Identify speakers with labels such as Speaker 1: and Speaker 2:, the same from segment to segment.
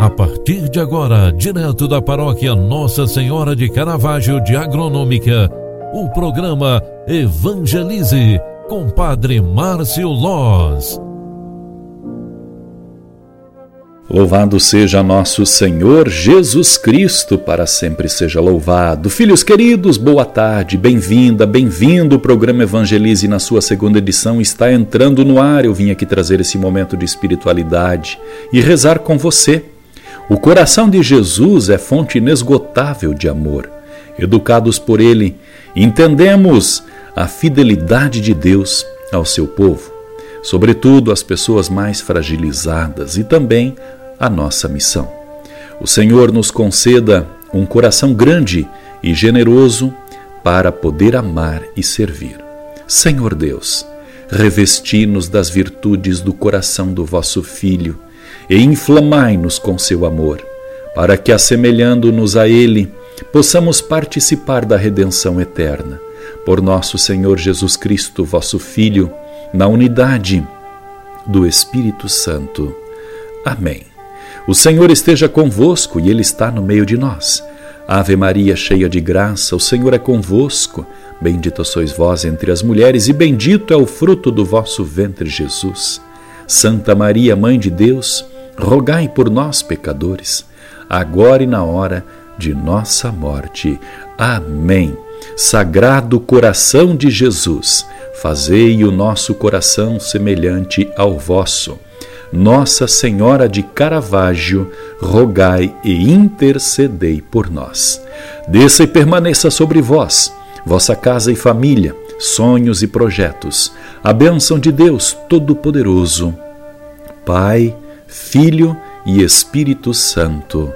Speaker 1: A partir de agora, direto da paróquia Nossa Senhora de Caravaggio de Agronômica, o programa Evangelize com Padre Márcio Loz.
Speaker 2: Louvado seja nosso Senhor Jesus Cristo, para sempre seja louvado. Filhos queridos, boa tarde, bem-vinda, bem-vindo. O programa Evangelize, na sua segunda edição, está entrando no ar. Eu vim aqui trazer esse momento de espiritualidade e rezar com você o coração de Jesus é fonte inesgotável de amor. Educados por ele, entendemos a fidelidade de Deus ao seu povo, sobretudo as pessoas mais fragilizadas e também a nossa missão. O Senhor nos conceda um coração grande e generoso para poder amar e servir. Senhor Deus, revesti-nos das virtudes do coração do vosso Filho e inflamai-nos com seu amor, para que, assemelhando-nos a Ele, possamos participar da redenção eterna. Por nosso Senhor Jesus Cristo, vosso Filho, na unidade do Espírito Santo. Amém. O Senhor esteja convosco e Ele está no meio de nós. Ave Maria, cheia de graça, o Senhor é convosco. Bendita sois vós entre as mulheres, e bendito é o fruto do vosso ventre, Jesus. Santa Maria, Mãe de Deus, rogai por nós, pecadores, agora e na hora de nossa morte. Amém. Sagrado coração de Jesus, fazei o nosso coração semelhante ao vosso. Nossa Senhora de Caravaggio, rogai e intercedei por nós. Desça e permaneça sobre vós, vossa casa e família, sonhos e projetos, a bênção de Deus Todo-Poderoso, Pai, Filho e Espírito Santo.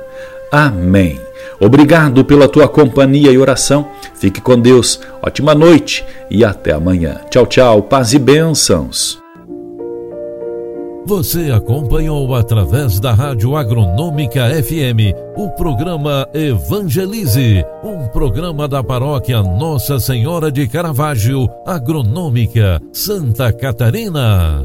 Speaker 2: Amém. Obrigado pela tua companhia e oração. Fique com Deus. Ótima noite e até amanhã. Tchau, tchau. Paz e bênçãos.
Speaker 1: Você acompanhou através da Rádio Agronômica FM o programa Evangelize, um programa da paróquia Nossa Senhora de Caravaggio, Agronômica, Santa Catarina.